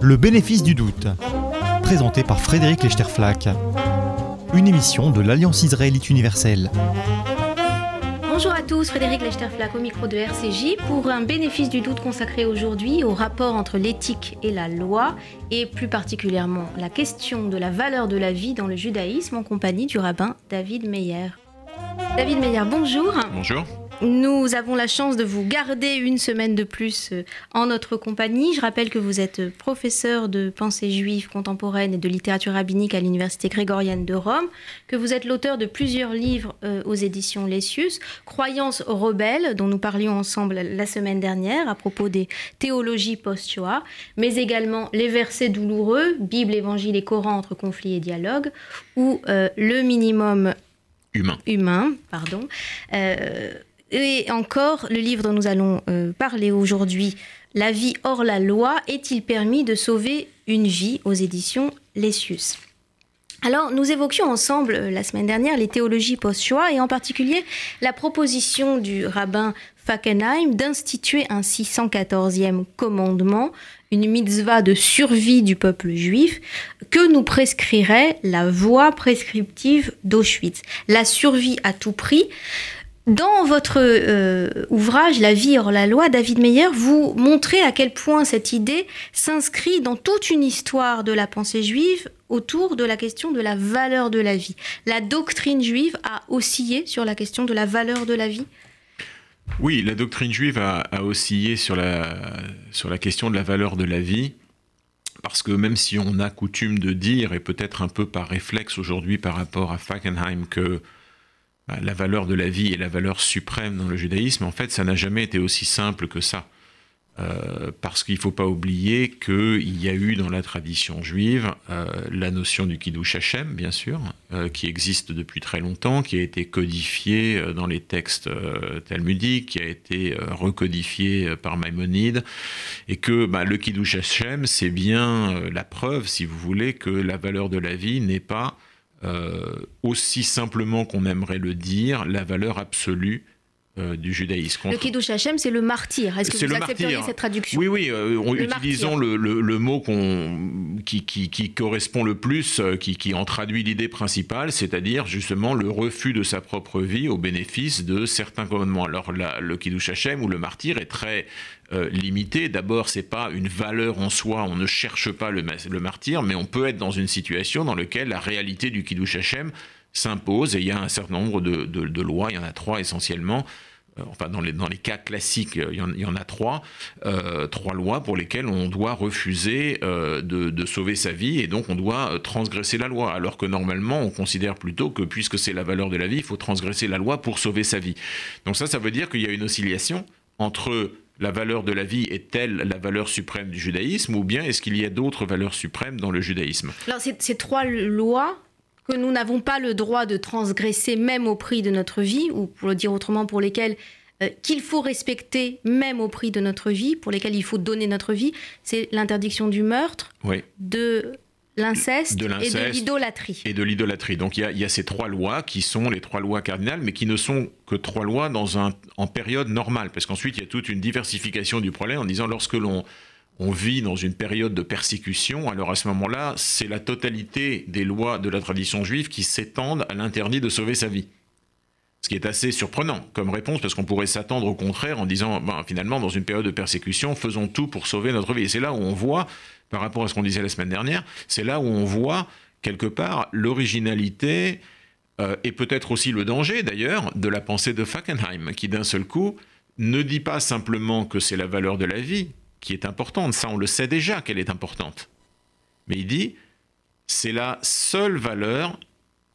Le bénéfice du doute, présenté par Frédéric Lechterflack. Une émission de l'Alliance israélite universelle. Bonjour à tous, Frédéric Lechterflack au micro de RCJ pour un bénéfice du doute consacré aujourd'hui au rapport entre l'éthique et la loi et plus particulièrement la question de la valeur de la vie dans le judaïsme en compagnie du rabbin David Meyer. David Meyer, bonjour. Bonjour. Nous avons la chance de vous garder une semaine de plus euh, en notre compagnie. Je rappelle que vous êtes professeur de pensée juive contemporaine et de littérature rabbinique à l'Université grégorienne de Rome, que vous êtes l'auteur de plusieurs livres euh, aux éditions Lessius, Croyances rebelles, dont nous parlions ensemble la semaine dernière à propos des théologies post-Shoah, mais également Les versets douloureux, Bible, Évangile et Coran entre conflit et dialogue, ou euh, Le minimum Humain. humain pardon. Euh, et encore, le livre dont nous allons euh, parler aujourd'hui, La vie hors la loi, est-il permis de sauver une vie aux éditions Lessius alors, nous évoquions ensemble euh, la semaine dernière les théologies post-Shoah et en particulier la proposition du rabbin Fackenheim d'instituer un 614e commandement, une mitzvah de survie du peuple juif, que nous prescrirait la voie prescriptive d'Auschwitz. La survie à tout prix. Dans votre euh, ouvrage La vie hors la loi, David Meyer, vous montrez à quel point cette idée s'inscrit dans toute une histoire de la pensée juive autour de la question de la valeur de la vie. La doctrine juive a oscillé sur la question de la valeur de la vie? Oui, la doctrine juive a, a oscillé sur la, sur la question de la valeur de la vie. Parce que même si on a coutume de dire, et peut-être un peu par réflexe aujourd'hui par rapport à Fackenheim, que la valeur de la vie est la valeur suprême dans le judaïsme, en fait, ça n'a jamais été aussi simple que ça. Euh, parce qu'il ne faut pas oublier qu'il y a eu dans la tradition juive euh, la notion du Kiddush Hashem, bien sûr, euh, qui existe depuis très longtemps, qui a été codifiée dans les textes talmudiques, qui a été recodifiée par Maïmonide, et que bah, le Kiddush Hashem, c'est bien la preuve, si vous voulez, que la valeur de la vie n'est pas aussi simplement qu'on aimerait le dire, la valeur absolue euh, du judaïsme. Le Kiddush Hashem, c'est le martyr. Est-ce que vous accepteriez martyr. cette traduction Oui, oui, euh, on- Le utilisons le, le- le mot qui, qui- qui correspond le plus, euh, qui, qui en traduit l'idée principale, c'est-à-dire justement le refus de sa propre vie au bénéfice de certains commandements. Alors la- le Kiddush Hashem ou le martyr est très euh, limité. D'abord, c'est pas une valeur en soi, on ne cherche pas le, ma- le martyr, mais on peut être dans une situation dans laquelle la réalité du Kiddush Hashem s'impose et il y a un certain nombre de, de- de lois, il y en a trois essentiellement, enfin dans les, dans les cas classiques, euh, il y en, a trois, euh, trois lois pour lesquelles on doit refuser euh, de, sauver sa vie et donc on doit euh, transgresser la loi. Alors que normalement, on considère plutôt que puisque c'est la valeur de la vie, il faut transgresser la loi pour sauver sa vie. Donc ça, ça veut dire qu'il y a une oscillation entre la valeur de la vie est-elle la valeur suprême du judaïsme ou bien est-ce qu'il y a d'autres valeurs suprêmes dans le judaïsme? Alors, ces, ces trois lois que nous n'avons pas le droit de transgresser même au prix de notre vie, ou pour le dire autrement, pour lesquelles euh, qu'il faut respecter même au prix de notre vie, pour lesquelles il faut donner notre vie, c'est l'interdiction du meurtre, Oui. de l'inceste et de l'idolâtrie. et de l'idolâtrie. Donc il y, a, il y a ces trois lois qui sont les trois lois cardinales, mais qui ne sont que trois lois dans un, en période normale, parce qu'ensuite il y a toute une diversification du problème en disant lorsque l'on on vit dans une période de persécution, alors à ce moment-là, c'est la totalité des lois de la tradition juive qui s'étendent à l'interdit de sauver sa vie. Ce qui est assez surprenant comme réponse, parce qu'on pourrait s'attendre au contraire en disant, ben, finalement, dans une période de persécution, faisons tout pour sauver notre vie. Et c'est là où on voit, par rapport à ce qu'on disait la semaine dernière, c'est là où on voit, quelque part, l'originalité euh, et peut-être aussi le danger, d'ailleurs, de la pensée de Fackenheim, qui d'un seul coup ne dit pas simplement que c'est la valeur de la vie qui est importante, ça on le sait déjà qu'elle est importante, mais il dit, c'est la seule valeur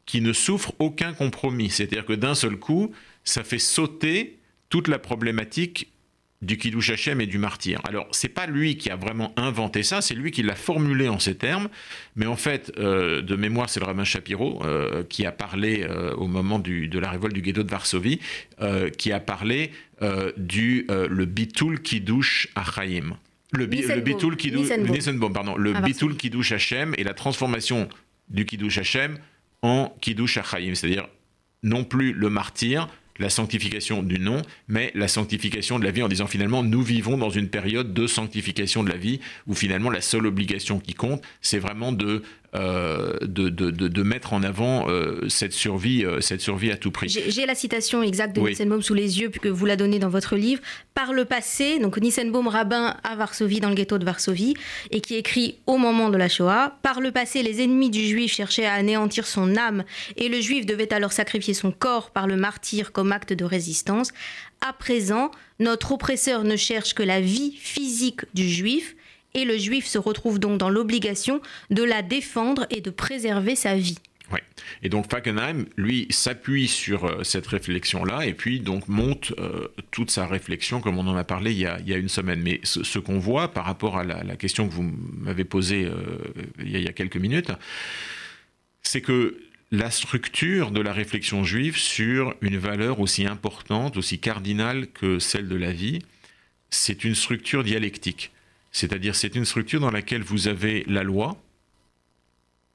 qui ne souffre aucun compromis. C'est-à-dire que d'un seul coup, ça fait sauter toute la problématique du Kiddush Hashem et du martyr. Alors, c'est pas lui qui a vraiment inventé ça, c'est lui qui l'a formulé en ces termes, mais en fait, euh, de mémoire, c'est le rabbin Shapiro euh, qui a parlé euh, au moment de la révolte du ghetto de Varsovie, qui a parlé euh, du euh, le bitul Kiddush Achaim. Le, bi- le bitul Kiddush, Nissenbaum. Nissenbaum, pardon, le À Varsovie. bitul Kiddush Hashem et la transformation du Kiddush Hashem en Kiddush Achaim, c'est-à-dire non plus le martyr, la sanctification du nom, mais la sanctification de la vie en disant finalement nous vivons dans une période de sanctification de la vie où finalement la seule obligation qui compte, c'est vraiment de de, de, de, mettre en avant euh, cette, survie, euh, cette survie à tout prix. J'ai la citation exacte de Nissenbaum sous les yeux, puisque vous la donnez dans votre livre. Par le passé, donc Nissenbaum, rabbin à Varsovie, dans le ghetto de Varsovie, et qui écrit au moment de la Shoah Par le passé, les ennemis du juif cherchaient à anéantir son âme, et le juif devait alors sacrifier son corps par le martyr comme acte de résistance. À présent, notre oppresseur ne cherche que la vie physique du juif, et le juif se retrouve donc dans l'obligation de la défendre et de préserver sa vie. Et donc Fackenheim, lui, s'appuie sur euh, cette réflexion-là et puis donc monte euh, toute sa réflexion, comme on en a parlé il y a, une semaine. Mais ce, qu'on voit par rapport à la, question que vous m'avez posée euh, il, y a, quelques minutes, c'est que la structure de la réflexion juive sur une valeur aussi importante, aussi cardinale que celle de la vie, c'est une structure dialectique. C'est-à-dire c'est une structure dans laquelle vous avez la loi,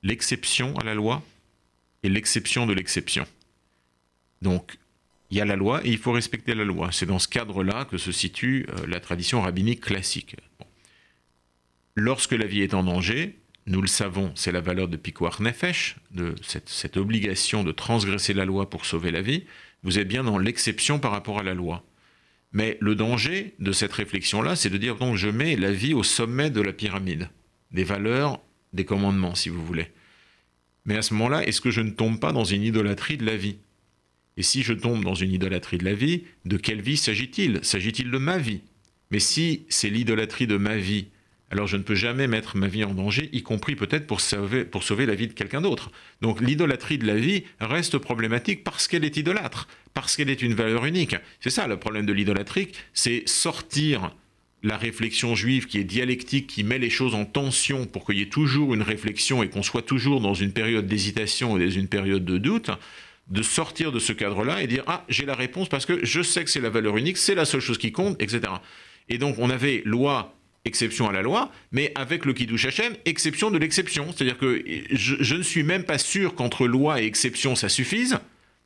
l'exception à la loi et l'exception de l'exception. Donc il y a la loi et il faut respecter la loi. C'est dans ce cadre-là que se situe euh, la tradition rabbinique classique. Lorsque la vie est en danger, nous le savons, c'est la valeur de Pikuach Nefesh, de cette, obligation de transgresser la loi pour sauver la vie. Vous êtes bien dans l'exception par rapport à la loi. Mais le danger de cette réflexion-là, c'est de dire, donc, je mets la vie au sommet de la pyramide, des valeurs, des commandements, si vous voulez. Mais à ce moment-là, est-ce que je ne tombe pas dans une idolâtrie de la vie? Et si je tombe dans une idolâtrie de la vie, de quelle vie s'agit-il? S'agit-il de ma vie? Mais si c'est l'idolâtrie de ma vie, alors je ne peux jamais mettre ma vie en danger, y compris peut-être pour sauver, pour sauver la vie de quelqu'un d'autre. Donc l'idolâtrie de la vie reste problématique parce qu'elle est idolâtre, parce qu'elle est une valeur unique. C'est ça le problème de l'idolâtrie, c'est sortir la réflexion juive qui est dialectique, qui met les choses en tension pour qu'il y ait toujours une réflexion et qu'on soit toujours dans une période d'hésitation ou dans une période de doute, de sortir de ce cadre-là et dire Ah, j'ai la réponse parce que je sais que c'est la valeur unique, c'est la seule chose qui compte, etc. Et donc on avait loi exception à la loi, mais avec le Kiddush Hashem, exception de l'exception. C'est-à-dire que je, ne suis même pas sûr qu'entre loi et exception ça suffise,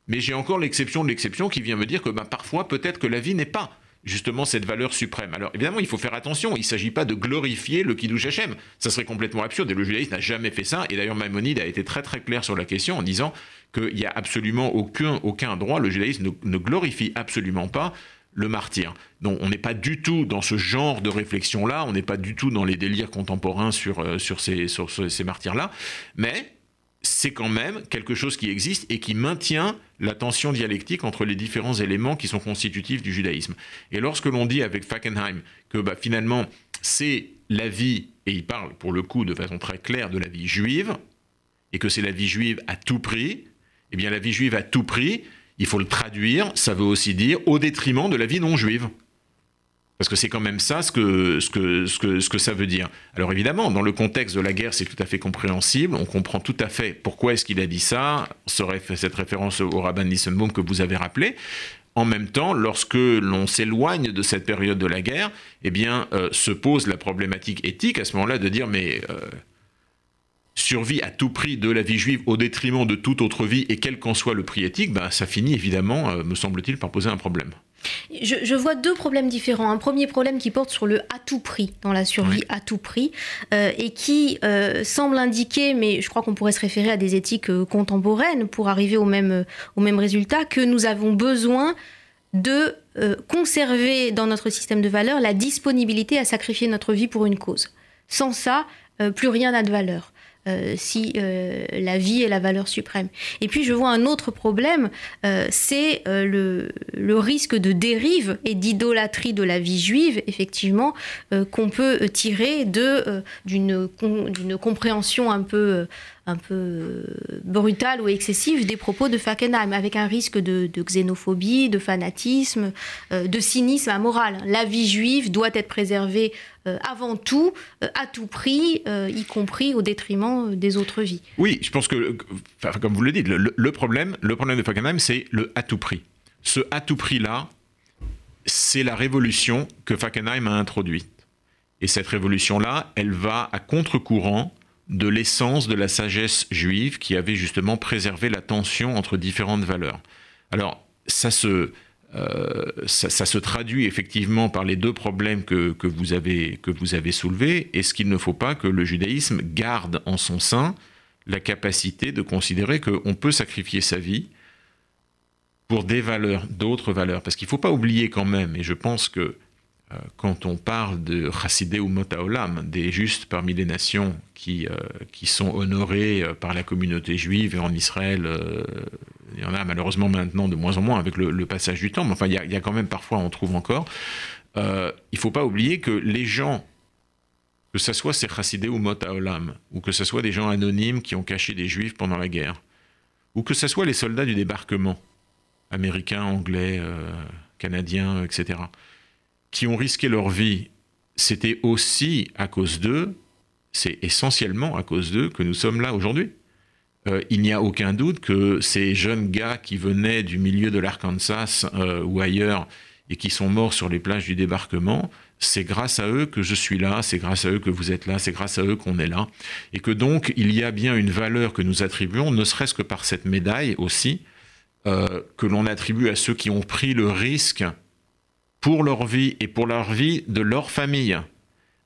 mais j'ai encore l'exception de l'exception qui vient me dire que ben, parfois peut-être que la vie n'est pas justement cette valeur suprême. Alors évidemment, il faut faire attention, il ne s'agit pas de glorifier le Kiddush Hashem, ça serait complètement absurde, et le judaïsme n'a jamais fait ça, et d'ailleurs Maïmonide a été très très clair sur la question en disant qu'il n'y a absolument aucun, aucun droit, le judaïsme ne glorifie absolument pas le martyr. Donc on n'est pas du tout dans ce genre de réflexion-là, on n'est pas du tout dans les délires contemporains sur, euh, sur ces, sur ces martyrs-là, mais c'est quand même quelque chose qui existe et qui maintient la tension dialectique entre les différents éléments qui sont constitutifs du judaïsme. Et lorsque l'on dit avec Fackenheim que bah, finalement c'est la vie, et il parle pour le coup de façon très claire de la vie juive, et que c'est la vie juive à tout prix, eh bien la vie juive à tout prix, il faut le traduire, ça veut aussi dire au détriment de la vie non juive. Parce que c'est quand même ça ce que, ce, que, ce, que, ce que ça veut dire. Alors évidemment, dans le contexte de la guerre, c'est tout à fait compréhensible. On comprend tout à fait pourquoi est-ce qu'il a dit ça, cette référence au rabbin Nissenbaum que vous avez rappelé. En même temps, lorsque l'on s'éloigne de cette période de la guerre, eh bien, euh, se pose la problématique éthique à ce moment-là de dire mais euh, survie à tout prix de la vie juive au détriment de toute autre vie et quel qu'en soit le prix éthique, ben, ça finit évidemment, euh, me semble-t-il, par poser un problème. Je, vois deux problèmes différents. Un premier problème qui porte sur le à tout prix, dans la survie à tout prix, euh, et qui euh, semble indiquer, mais je crois qu'on pourrait se référer à des éthiques contemporaines pour arriver au même, au même résultat, que nous avons besoin de conserver dans notre système de valeurs la disponibilité à sacrifier notre vie pour une cause. Sans ça, plus rien n'a de valeur. Euh, si euh, la vie est la valeur suprême. Et puis je vois un autre problème, euh, c'est le, risque de dérive et d'idolâtrie de la vie juive, effectivement, qu'on peut tirer d'une compréhension un peu un peu brutale ou excessive des propos de Fackenheim, avec un risque de, xénophobie, de fanatisme, de cynisme amoral. La vie juive doit être préservée euh, avant tout, euh, à tout prix, euh, y compris au détriment des autres vies. Oui, je pense que, comme vous le dites, le, problème, le problème de Fackenheim, c'est le à tout prix. Ce à tout prix-là, c'est la révolution que Fackenheim a introduite. Et cette révolution-là, elle va à contre-courant de l'essence de la sagesse juive qui avait justement préservé la tension entre différentes valeurs. Alors, ça se, ça, se traduit effectivement par les deux problèmes que, que, vous avez, que vous avez soulevés. Est-ce qu'il ne faut pas que le judaïsme garde en son sein la capacité de considérer qu'on peut sacrifier sa vie pour des valeurs, d'autres valeurs? Parce qu'il ne faut pas oublier quand même, et je pense que euh, quand on parle de Chassidé ou Motaolam, des justes parmi les nations qui, euh, qui sont honorés euh, par la communauté juive et en Israël, il y en a malheureusement maintenant de moins en moins avec le, passage du temps, mais enfin il y, a, quand même parfois, on trouve encore. il ne faut pas oublier que les gens, que ce soit ces Chassidé ou Motaolam, ou que ce soit des gens anonymes qui ont caché des juifs pendant la guerre, ou que ce soit les soldats du débarquement, américains, anglais, canadiens, etc., qui ont risqué leur vie, c'était aussi à cause d'eux, c'est essentiellement à cause d'eux que nous sommes là aujourd'hui. Euh, il n'y a aucun doute que ces jeunes gars qui venaient du milieu de l'Arkansas euh, ou ailleurs et qui sont morts sur les plages du débarquement, c'est grâce à eux que je suis là, c'est grâce à eux que vous êtes là, c'est grâce à eux qu'on est là. Et que donc il y a bien une valeur que nous attribuons, ne serait-ce que par cette médaille aussi, euh, que l'on attribue à ceux qui ont pris le risque pour leur vie et pour leur vie de leur famille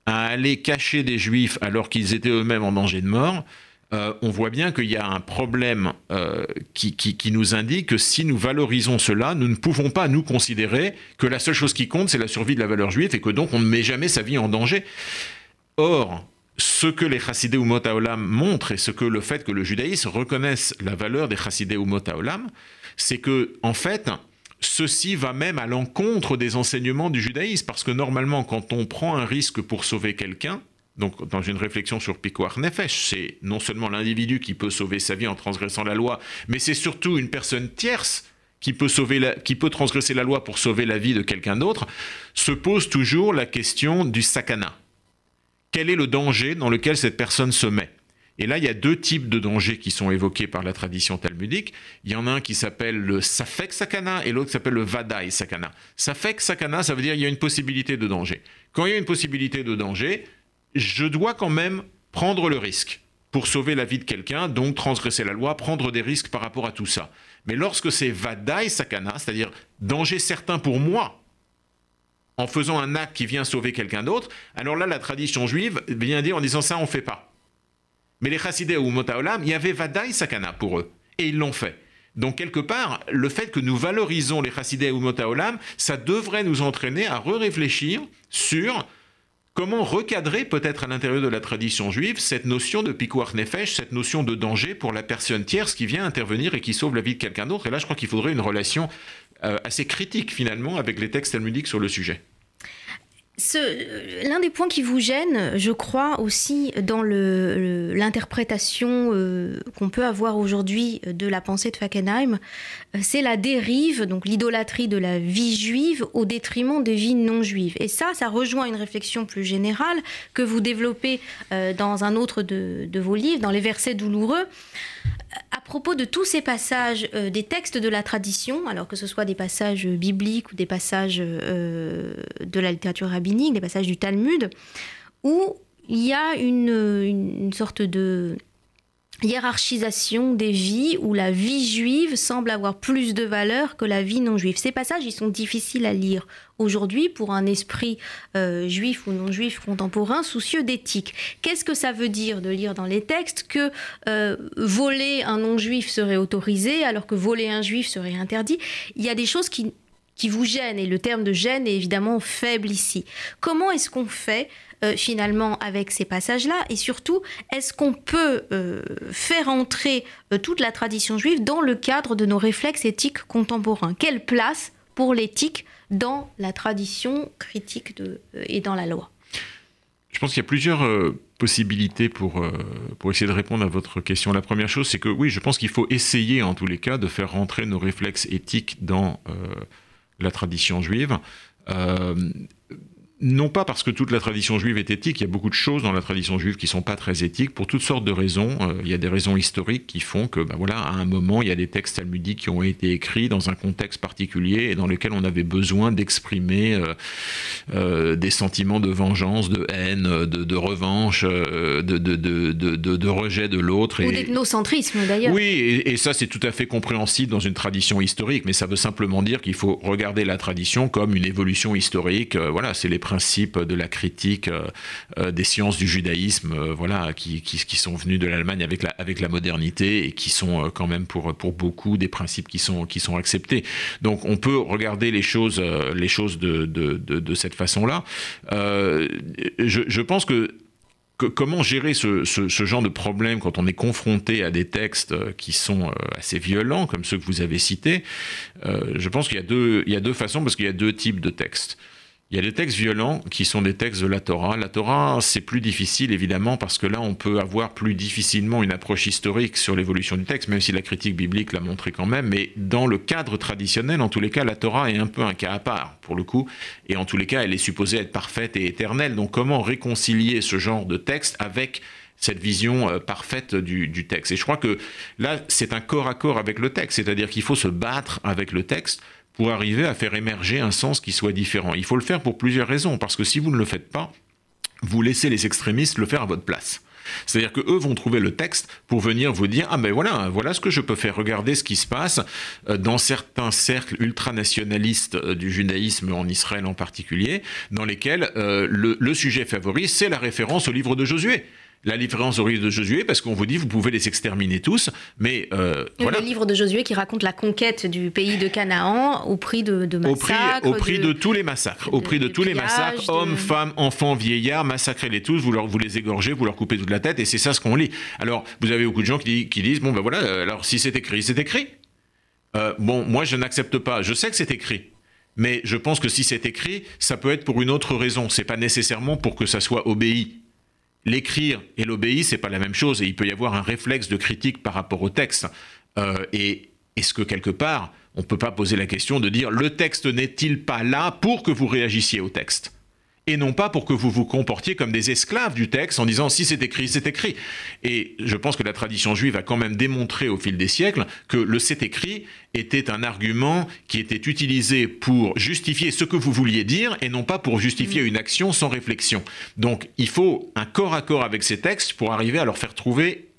à aller cacher des juifs alors qu'ils étaient eux-mêmes en danger de mort, euh, on voit bien qu'il y a un problème euh, qui, qui, nous indique que si nous valorisons cela, nous ne pouvons pas nous considérer que la seule chose qui compte, c'est la survie de la valeur juive et que donc on ne met jamais sa vie en danger. Or, ce que les chassidés ou motaolam montrent et ce que le fait que le judaïsme reconnaisse la valeur des chassidés ou motaolam, c'est que, en fait, ceci va même à l'encontre des enseignements du judaïsme, parce que normalement, quand on prend un risque pour sauver quelqu'un, donc dans une réflexion sur Pikoar Nefesh, c'est non seulement l'individu qui peut sauver sa vie en transgressant la loi, mais c'est surtout une personne tierce qui peut, qui peut transgresser la loi pour sauver la vie de quelqu'un d'autre, se pose toujours la question du sakana. Quel est le danger dans lequel cette personne se met? Et là, il y a deux types de dangers qui sont évoqués par la tradition talmudique. Il y en a un qui s'appelle le safek sakana et l'autre qui s'appelle le vadai sakana. Safek sakana, ça veut dire qu'il y a une possibilité de danger. Quand il y a une possibilité de danger, je dois quand même prendre le risque pour sauver la vie de quelqu'un, donc transgresser la loi, prendre des risques par rapport à tout ça. Mais lorsque c'est vadai sakana, c'est-à-dire danger certain pour moi, en faisant un acte qui vient sauver quelqu'un d'autre, alors là, la tradition juive vient dire en disant ça, on ne fait pas. Mais les chassidés ou Motaolam, il y avait Vadaï Sakana pour eux. Et ils l'ont fait. Donc, quelque part, le fait que nous valorisons les chassidés ou Motaolam, ça devrait nous entraîner à re-réfléchir sur comment recadrer peut-être à l'intérieur de la tradition juive cette notion de pikuach nefesh, cette notion de danger pour la personne tierce qui vient intervenir et qui sauve la vie de quelqu'un d'autre. Et là, je crois qu'il faudrait une relation euh, assez critique finalement avec les textes talmudiques sur le sujet. L'un des points qui vous gêne, je crois aussi dans l'interprétation euh, qu'on peut avoir aujourd'hui de la pensée de Fackenheim, euh, c'est la dérive, donc l'idolâtrie de la vie juive au détriment des vies non juives. Et ça, ça rejoint une réflexion plus générale que vous développez euh, dans un autre de, vos livres, dans les versets douloureux à propos de tous ces passages euh, des textes de la tradition, alors que ce soit des passages bibliques ou des passages euh, de la littérature rabbinique, des passages du Talmud, où il y a une sorte de hiérarchisation des vies où la vie juive semble avoir plus de valeur que la vie non juive. Ces passages, ils sont difficiles à lire aujourd'hui pour un esprit euh, juif ou non juif contemporain soucieux d'éthique. Qu'est-ce que ça veut dire de lire dans les textes que euh, voler un non juif serait autorisé alors que voler un juif serait interdit? Il y a des choses qui, qui vous gênent et le terme de gêne est évidemment faible ici. Comment est-ce qu'on fait euh, finalement avec ces passages-là? Et surtout, est-ce qu'on peut euh, faire entrer euh, toute la tradition juive dans le cadre de nos réflexes éthiques contemporains? Quelle place pour l'éthique dans la tradition critique et dans la loi? Je pense qu'il y a plusieurs possibilités pour, pour essayer de répondre à votre question. La première chose, c'est que oui, je pense qu'il faut essayer en tous les cas de faire rentrer nos réflexes éthiques dans la tradition juive non pas parce que toute la tradition juive est éthique, il y a beaucoup de choses dans la tradition juive qui sont pas très éthiques pour toutes sortes de raisons. Euh, il y a des raisons historiques qui font que, ben voilà, à un moment, il y a des textes talmudiques qui ont été écrits dans un contexte particulier et dans lequel on avait besoin d'exprimer euh, euh, des sentiments de vengeance, de haine, de, de revanche, de, de, de, rejet de l'autre. Ou d'ethnocentrisme d'ailleurs. Oui, et, et ça c'est tout à fait compréhensible dans une tradition historique, mais ça veut simplement dire qu'il faut regarder la tradition comme une évolution historique. voilà, c'est les principes de la critique euh, euh, des sciences du judaïsme, euh, voilà, qui, qui, sont venus de l'Allemagne avec la, modernité et qui sont quand même pour, beaucoup des principes qui sont, acceptés. Donc on peut regarder les choses, de, cette façon-là. je, pense que comment gérer ce, genre de problème quand on est confronté à des textes qui sont assez violents, comme ceux que vous avez cités Je pense qu'il y a deux façons, parce qu'il y a deux types de textes. Il y a des textes violents qui sont des textes de la Torah. La Torah, c'est plus difficile évidemment parce que là, on peut avoir plus difficilement une approche historique sur l'évolution du texte, même si la critique biblique l'a montré quand même. Mais dans le cadre traditionnel, en tous les cas, la Torah est un peu un cas à part pour le coup. Et en tous les cas, elle est supposée être parfaite et éternelle. Donc comment réconcilier ce genre de texte avec cette vision euh, parfaite du, du, texte? Et je crois que là, c'est un corps à corps avec le texte, c'est-à-dire qu'il faut se battre avec le texte pour arriver à faire émerger un sens qui soit différent. Il faut le faire pour plusieurs raisons, parce que si vous ne le faites pas, vous laissez les extrémistes le faire à votre place. C'est-à-dire que eux vont trouver le texte pour venir vous dire ah ben voilà voilà ce que je peux faire regardez ce qui se passe euh, dans certains cercles ultranationalistes euh, du judaïsme en Israël en particulier dans lesquels euh, le, le, sujet favori c'est la référence au livre de Josué la différence au livre de Josué, parce qu'on vous dit vous pouvez les exterminer tous, mais euh, voilà. Le livre de Josué qui raconte la conquête du pays de Canaan au prix de, massacres. Au prix, de, tous les massacres. au prix de, tous les massacres, hommes, femmes, enfants, vieillards, massacrez-les tous, vous, leur, vous les égorgez, vous leur coupez toute la tête, et c'est ça ce qu'on lit. Alors, vous avez beaucoup de gens qui, qui disent, bon ben voilà, euh, alors si c'est écrit, c'est écrit. Euh, bon, moi je n'accepte pas, je sais que c'est écrit. Mais je pense que si c'est écrit, ça peut être pour une autre raison. C'est pas nécessairement pour que ça soit obéi l'écrire et l'obéir, c'est pas la même chose, et il peut y avoir un réflexe de critique par rapport au texte. Euh, et est-ce que quelque part, on peut pas poser la question de dire le texte n'est-il pas là pour que vous réagissiez au texte? Et non pas pour que vous vous comportiez comme des esclaves du texte en disant si c'est écrit, c'est écrit. Et je pense que la tradition juive a quand même démontré au fil des siècles que le c'est écrit était un argument qui était utilisé pour justifier ce que vous vouliez dire et non pas pour justifier une action sans réflexion. Donc il faut un corps à corps avec ces textes pour arriver à leur faire trouver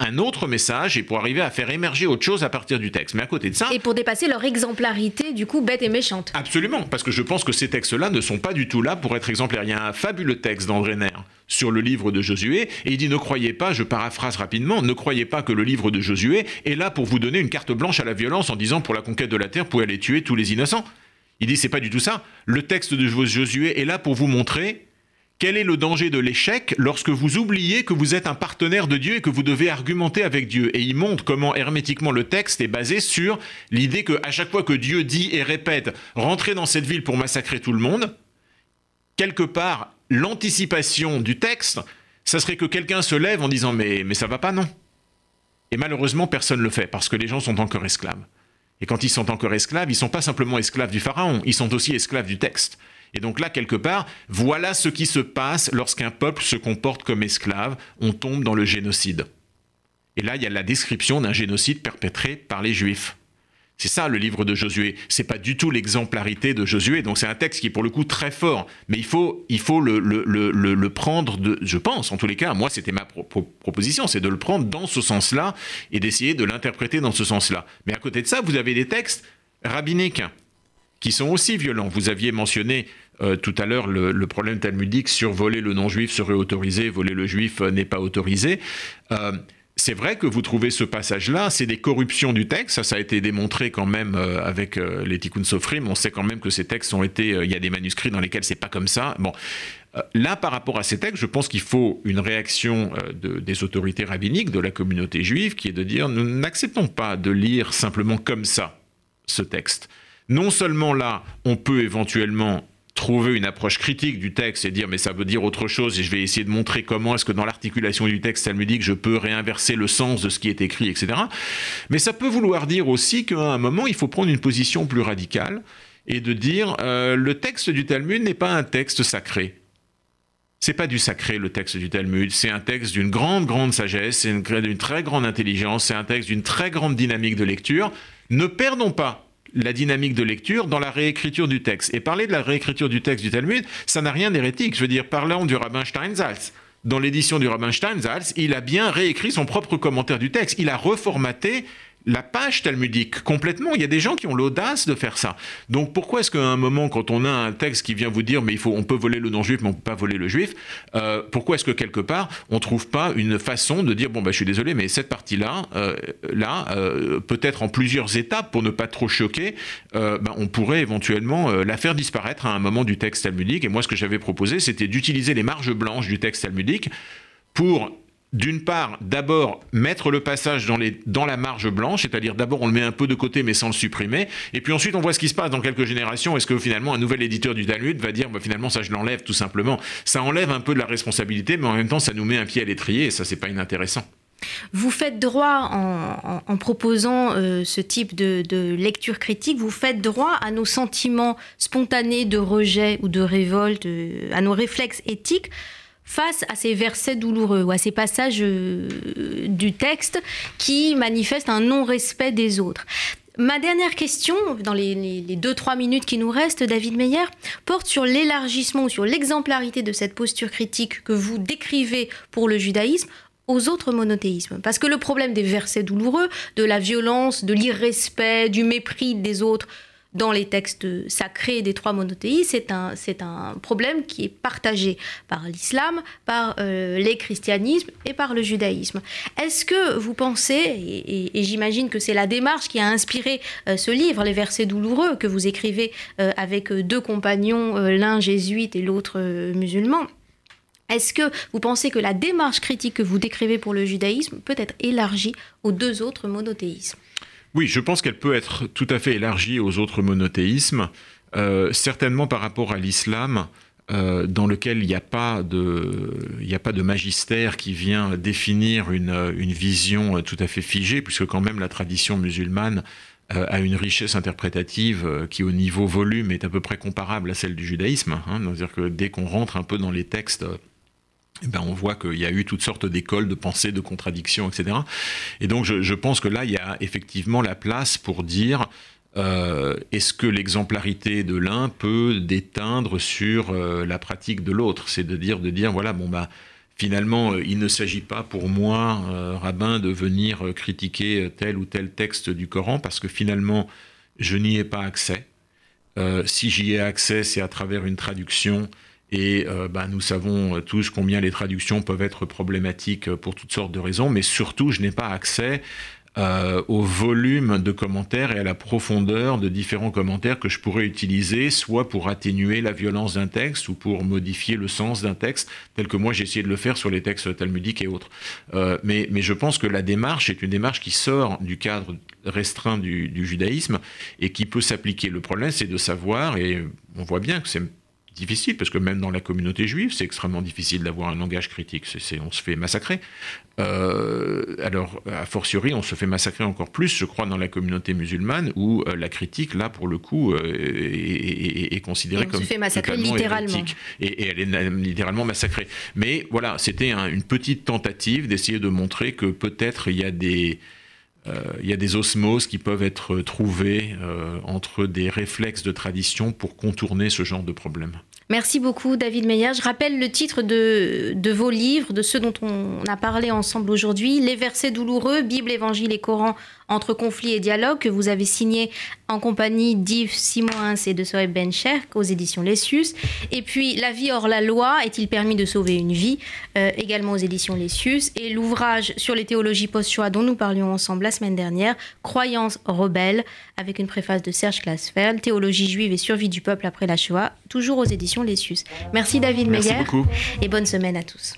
un autre message et pour arriver à faire émerger autre chose à partir du texte. Mais à côté de ça... Et pour dépasser leur exemplarité, du coup, bête et méchante. Absolument, parce que je pense que ces textes-là ne sont pas du tout là pour être exemplaires. Il y a un fabuleux texte d'André Nair sur le livre de Josué, et il dit ne croyez pas, je paraphrase rapidement, ne croyez pas que le livre de Josué est là pour vous donner une carte blanche à la violence en disant pour la conquête de la terre, vous pouvez aller tuer tous les innocents. Il dit c'est pas du tout ça. Le texte de Josué est là pour vous montrer quel est le danger de l'échec lorsque vous oubliez que vous êtes un partenaire de Dieu et que vous devez argumenter avec Dieu? Et il montre comment hermétiquement le texte est basé sur l'idée que à chaque fois que Dieu dit et répète rentrez dans cette ville pour massacrer tout le monde, quelque part l'anticipation du texte, ça serait que quelqu'un se lève en disant mais ça va pas non. Et malheureusement personne ne le fait parce que les gens sont encore esclaves. Et quand ils sont encore esclaves, ils sont pas simplement esclaves du pharaon, ils sont aussi esclaves du texte. Et donc là, quelque part, voilà ce qui se passe lorsqu'un peuple se comporte comme esclave, on tombe dans le génocide. Et là, il y a la description d'un génocide perpétré par les Juifs. C'est ça le livre de Josué. C'est pas du tout l'exemplarité de Josué. Donc c'est un texte qui est pour le coup très fort. Mais il faut, il faut le, le, le, le prendre, de, je pense, en tous les cas, moi c'était ma proposition, c'est de le prendre dans ce sens-là et d'essayer de l'interpréter dans ce sens-là. Mais à côté de ça, vous avez des textes rabbiniques qui sont aussi violents. Vous aviez mentionné euh, tout à l'heure le, problème talmudique sur voler le non-juif serait autorisé, voler le juif euh, n'est pas autorisé. Euh, c'est vrai que vous trouvez ce passage-là, c'est des corruptions du texte, ça, a été démontré quand même avec les Tikkun Sofrim, on sait quand même que ces textes ont été, il y a des manuscrits dans lesquels c'est pas comme ça. Bon, là par rapport à ces textes, je pense qu'il faut une réaction de, des autorités rabbiniques, de la communauté juive, qui est de dire, nous n'acceptons pas de lire simplement comme ça ce texte. Non seulement là, on peut éventuellement trouver une approche critique du texte et dire mais ça veut dire autre chose et je vais essayer de montrer comment est-ce que dans l'articulation du texte talmudique je peux réinverser le sens de ce qui est écrit, etc. Mais ça peut vouloir dire aussi qu'à un moment il faut prendre une position plus radicale et de dire euh, le texte du Talmud n'est pas un texte sacré. C'est pas du sacré le texte du Talmud, c'est un texte d'une grande, grande sagesse, c'est d'une très grande intelligence, c'est un texte d'une très grande dynamique de lecture. Ne perdons pas la dynamique de lecture dans la réécriture du texte. Et parler de la réécriture du texte du Talmud, ça n'a rien d'hérétique. Je veux dire, parlons du rabbin Steinsaltz. Dans l'édition du rabbin Steinsaltz, il a bien réécrit son propre commentaire du texte. Il a reformaté la page talmudique complètement. Il y a des gens qui ont l'audace de faire ça. Donc pourquoi est-ce qu'à un moment, quand on a un texte qui vient vous dire mais il faut, on peut voler le non-juif, mais on peut pas voler le juif, euh, pourquoi est-ce que quelque part on trouve pas une façon de dire bon bah je suis désolé, mais cette partie-là, euh, là, euh, peut-être en plusieurs étapes pour ne pas trop choquer, bah, on pourrait éventuellement la faire disparaître à un moment du texte talmudique. Et moi ce que j'avais proposé, c'était d'utiliser les marges blanches du texte talmudique pour d'une part, d'abord mettre le passage dans, la marge blanche, c'est-à-dire d'abord on le met un peu de côté mais sans le supprimer, et puis ensuite on voit ce qui se passe dans quelques générations. Est-ce que finalement un nouvel éditeur du Talmud va dire bah, finalement ça je l'enlève tout simplement Ça enlève un peu de la responsabilité, mais en même temps ça nous met un pied à l'étrier et ça c'est pas inintéressant. Vous faites droit en, proposant euh, ce type de, de, lecture critique, vous faites droit à nos sentiments spontanés de rejet ou de révolte, euh, à nos réflexes éthiques face à ces versets douloureux ou à ces passages euh, du texte qui manifestent un non-respect des autres. Ma dernière question, dans les, les, deux, trois minutes qui nous restent, David Meyer, porte sur l'élargissement, sur l'exemplarité de cette posture critique que vous décrivez pour le judaïsme aux autres monothéismes. Parce que le problème des versets douloureux, de la violence, de l'irrespect, du mépris des autres, dans les textes sacrés des trois monothéistes, c'est un, c'est un problème qui est partagé par l'islam, par euh, les christianismes et par le judaïsme. Est-ce que vous pensez, et, j'imagine que c'est la démarche qui a inspiré euh, ce livre, Les versets douloureux, que vous écrivez euh, avec deux compagnons, l'un jésuite et l'autre musulman, est-ce que vous pensez que la démarche critique que vous décrivez pour le judaïsme peut être élargie aux deux autres monothéismes? Oui, je pense qu'elle peut être tout à fait élargie aux autres monothéismes, euh, certainement par rapport à l'islam. Euh, dans lequel il n'y a, pas de, magistère qui vient définir une, une, vision tout à fait figée, puisque quand même la tradition musulmane euh, a une richesse interprétative qui au niveau volume est à peu près comparable à celle du judaïsme. Hein. C'est-à-dire que dès qu'on rentre un peu dans les textes eh ben, on voit qu'il y a eu toutes sortes d'écoles de pensée, de contradictions, etc. Et donc je, pense que là, il y a effectivement la place pour dire euh, est-ce que l'exemplarité de l'un peut déteindre sur euh, la pratique de l'autre? C'est de dire, de dire, voilà, bon, bah, finalement, euh, il ne s'agit pas pour moi, rabbin, de venir critiquer tel ou tel texte du Coran, parce que finalement, je n'y ai pas accès. si j'y ai accès, c'est à travers une traduction et euh, bah, nous savons tous combien les traductions peuvent être problématiques pour toutes sortes de raisons, mais surtout, je n'ai pas accès euh, au volume de commentaires et à la profondeur de différents commentaires que je pourrais utiliser, soit pour atténuer la violence d'un texte ou pour modifier le sens d'un texte, tel que moi j'ai essayé de le faire sur les textes talmudiques et autres. Euh, mais, je pense que la démarche est une démarche qui sort du cadre restreint du judaïsme et qui peut s'appliquer. Le problème, c'est de savoir, et on voit bien que c'est difficile, parce que même dans la communauté juive, c'est extrêmement difficile d'avoir un langage critique. On se fait massacrer. Euh, alors, a fortiori, on se fait massacrer encore plus, je crois, dans la communauté musulmane, où euh, la critique, là, pour le coup, euh, est, considérée comme. On se fait massacrer littéralement. Et, elle est littéralement massacrée. Mais voilà, c'était une petite tentative d'essayer de montrer que peut-être il y a des il y a des osmoses qui peuvent être trouvées euh, entre des réflexes de tradition pour contourner ce genre de problème. Merci beaucoup David Meyer. Je rappelle le titre de, de, vos livres, de ceux dont on a parlé ensemble aujourd'hui, Les versets douloureux, Bible, Évangile et Coran entre conflit et dialogue, que vous avez signé en compagnie d'Yves Simoins et de Soeb Bencherk aux éditions Lessius. Et puis La vie hors la loi, est-il permis de sauver une vie euh, également aux éditions Lessius. Et l'ouvrage sur les théologies post-Shoah dont nous parlions ensemble la semaine dernière, Croyance rebelle, avec une préface de Serge Klassfeld, Théologie juive et survie du peuple après la Shoah, toujours aux éditions Lessius. Merci David Merci Meyer. Beaucoup. Et bonne semaine à tous.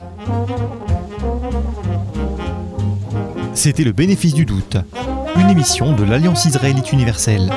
C'était le bénéfice du doute, une émission de l'Alliance israélite universelle.